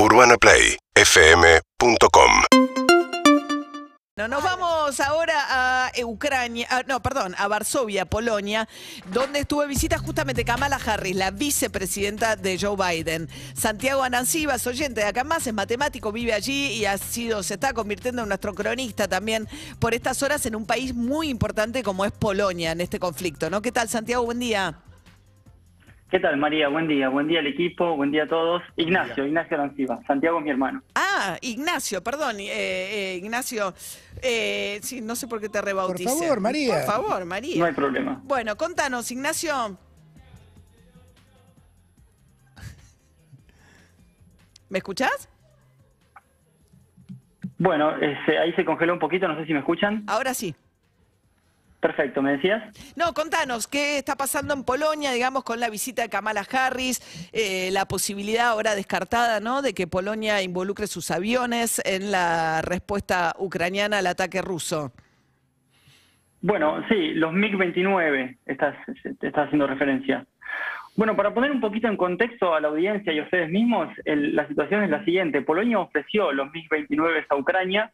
UrbanaPlayFM.com No, nos vamos ahora a Ucrania, ah, no, perdón, a Varsovia, Polonia, donde estuvo de visita justamente Kamala Harris, la vicepresidenta de Joe Biden. Santiago Anancibas, oyente de acá más, es matemático, vive allí y ha sido, se está convirtiendo en nuestro cronista también por estas horas en un país muy importante como es Polonia en este conflicto, ¿no? ¿Qué tal, Santiago? Buen día. ¿Qué tal, María? Buen día. Buen día al equipo, buen día a todos. Ignacio, Ignacio Aranciba. Santiago es mi hermano. Ah, Ignacio, perdón, eh, eh, Ignacio. Eh, sí, no sé por qué te rebauticé. Por favor, María. Por favor, María. No hay problema. Bueno, contanos, Ignacio. ¿Me escuchás? Bueno, ese- ahí se congeló un poquito, no sé si me escuchan. Ahora sí. Perfecto, ¿me decías? No, contanos, ¿qué está pasando en Polonia, digamos, con la visita de Kamala Harris, eh, la posibilidad ahora descartada, ¿no?, de que Polonia involucre sus aviones en la respuesta ucraniana al ataque ruso. Bueno, sí, los MiG-29, estás, estás haciendo referencia. Bueno, para poner un poquito en contexto a la audiencia y a ustedes mismos, el- la situación es la siguiente. Polonia ofreció los MiG-29 a Ucrania,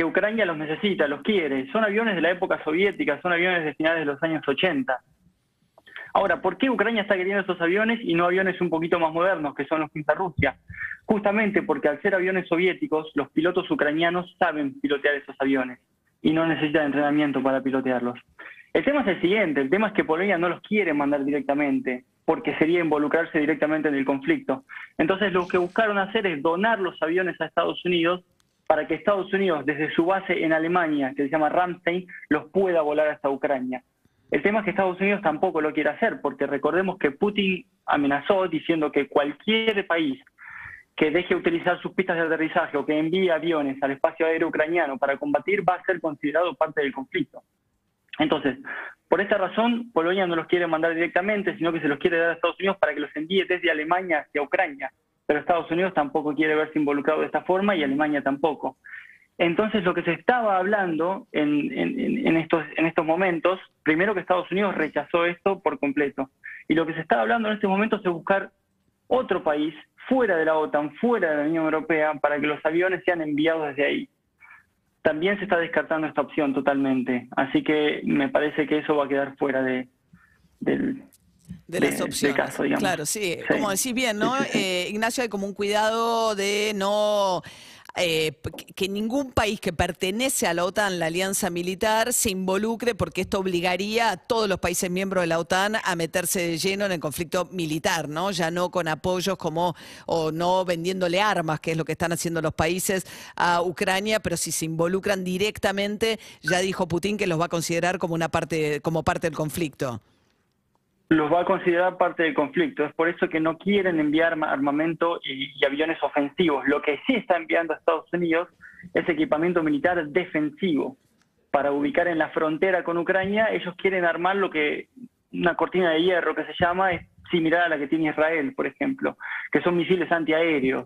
que Ucrania los necesita, los quiere. Son aviones de la época soviética, son aviones de finales de los años 80. Ahora, ¿por qué Ucrania está queriendo esos aviones y no aviones un poquito más modernos, que son los que usa Rusia? Justamente porque al ser aviones soviéticos, los pilotos ucranianos saben pilotear esos aviones y no necesitan entrenamiento para pilotearlos. El tema es el siguiente, el tema es que Polonia no los quiere mandar directamente, porque sería involucrarse directamente en el conflicto. Entonces lo que buscaron hacer es donar los aviones a Estados Unidos para que Estados Unidos, desde su base en Alemania, que se llama Ramstein, los pueda volar hasta Ucrania. El tema es que Estados Unidos tampoco lo quiere hacer, porque recordemos que Putin amenazó diciendo que cualquier país que deje utilizar sus pistas de aterrizaje o que envíe aviones al espacio aéreo ucraniano para combatir va a ser considerado parte del conflicto. Entonces, por esta razón, Polonia no los quiere mandar directamente, sino que se los quiere dar a Estados Unidos para que los envíe desde Alemania hacia Ucrania. Pero Estados Unidos tampoco quiere verse involucrado de esta forma y Alemania tampoco. Entonces, lo que se estaba hablando en, estos, en estos momentos, primero que Estados Unidos rechazó esto por completo. Y lo que se está hablando en estos momentos es buscar otro país fuera de la OTAN, fuera de la Unión Europea, para que los aviones sean enviados desde ahí. También se está descartando esta opción totalmente. Así que me parece que eso va a quedar fuera de, del, De las opciones. caso. Claro, sí. Sí. Como decís bien, ¿no? Sí, sí, sí. Eh, Ignacio, hay como un cuidado de no. eh, que ningún país que pertenece a la OTAN, la alianza militar, se involucre porque esto obligaría a todos los países miembros de la OTAN a meterse de lleno en el conflicto militar, ¿no? Ya no con apoyos como o no vendiéndole armas, que es lo que están haciendo los países a Ucrania, pero si se involucran directamente, ya dijo Putin que los va a considerar como una parte como parte del conflicto. Los va a considerar parte del conflicto. Es por eso que no quieren enviar arma- armamento y, y aviones ofensivos. Lo que sí está enviando a Estados Unidos es equipamiento militar defensivo. Para ubicar en la frontera con Ucrania, ellos quieren armar lo que una cortina de hierro que se llama, es similar a la que tiene Israel, por ejemplo, que son misiles antiaéreos.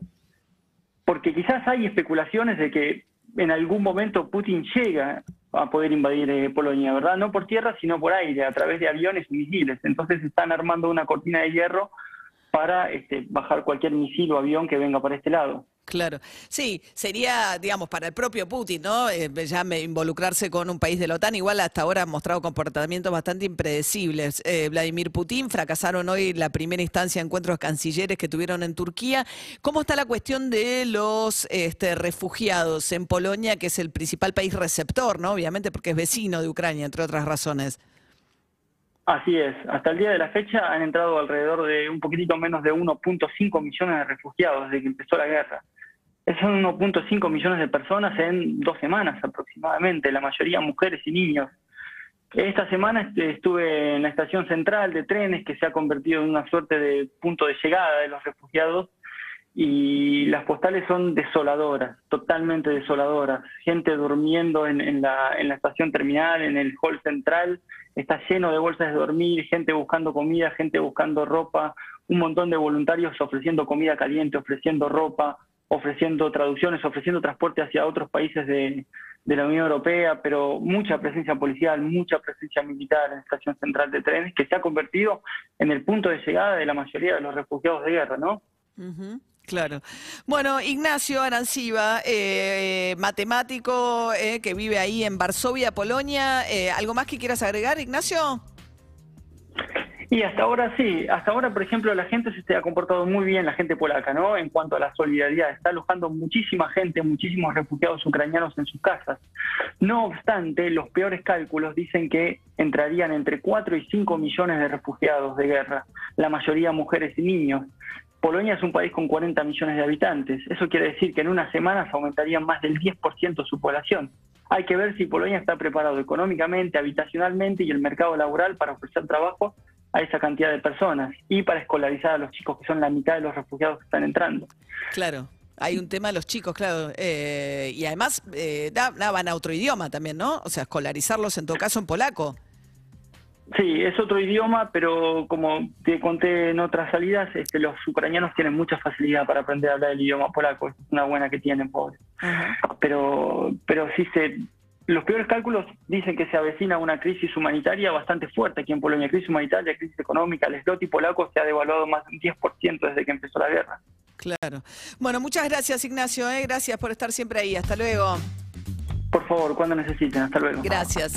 Porque quizás hay especulaciones de que en algún momento Putin llega a poder invadir eh, Polonia, ¿verdad? No por tierra, sino por aire, a través de aviones y misiles. Entonces están armando una cortina de hierro para este, bajar cualquier misil o avión que venga para este lado. Claro, sí, sería, digamos, para el propio Putin, ¿no? Eh, ya me- involucrarse con un país de la OTAN, igual hasta ahora ha mostrado comportamientos bastante impredecibles. Eh, Vladimir Putin fracasaron hoy la primera instancia de encuentros cancilleres que tuvieron en Turquía. ¿Cómo está la cuestión de los este, refugiados en Polonia, que es el principal país receptor, ¿no? Obviamente porque es vecino de Ucrania, entre otras razones. Así es, hasta el día de la fecha han entrado alrededor de un poquitito menos de 1.5 millones de refugiados desde que empezó la guerra. Esos son 1.5 millones de personas en dos semanas aproximadamente, la mayoría mujeres y niños. Esta semana estuve en la estación central de trenes que se ha convertido en una suerte de punto de llegada de los refugiados y las postales son desoladoras, totalmente desoladoras. Gente durmiendo en, la, en estación terminal, en el hall central, está lleno de bolsas de dormir, gente buscando comida, gente buscando ropa, un montón de voluntarios ofreciendo comida caliente, ofreciendo ropa, ofreciendo traducciones, ofreciendo transporte hacia otros países de, la Unión Europea, pero mucha presencia policial, mucha presencia militar en la estación central de trenes, que se ha convertido en el punto de llegada de la mayoría de los refugiados de guerra, ¿no? Ujú. Claro. Bueno, Ignacio Aranciba, eh, matemático eh, que vive ahí en Varsovia, Polonia. Eh, ¿Algo más que quieras agregar, Ignacio? Y hasta ahora sí, hasta ahora, por ejemplo, la gente se ha comportado muy bien, la gente polaca, ¿no? En cuanto a la solidaridad, está alojando muchísima gente, muchísimos refugiados ucranianos en sus casas. No obstante, los peores cálculos dicen que entrarían entre 4 y 5 millones de refugiados de guerra, la mayoría mujeres y niños. Polonia es un país con 40 millones de habitantes. Eso quiere decir que en unas semanas aumentaría más del 10% su población. Hay que ver si Polonia está preparado económicamente, habitacionalmente y el mercado laboral para ofrecer trabajo a esa cantidad de personas y para escolarizar a los chicos, que son la mitad de los refugiados que están entrando. Claro. Hay un tema de los chicos, claro. Eh, y además eh, van a otro idioma también, ¿no? O sea, escolarizarlos en todo caso en polaco. Sí, es otro idioma, pero como te conté en otras salidas, este, los ucranianos tienen mucha facilidad para aprender a hablar el idioma polaco. Es una buena que tienen, pobre. Pero, pero sí se los peores cálculos dicen que se avecina una crisis humanitaria bastante fuerte aquí en Polonia, crisis humanitaria, crisis económica, el zloty polaco se ha devaluado más de un 10% desde que empezó la guerra. Claro. Bueno, muchas gracias Ignacio, ¿eh? gracias por estar siempre ahí, hasta luego. Por favor, cuando necesiten, hasta luego. Gracias.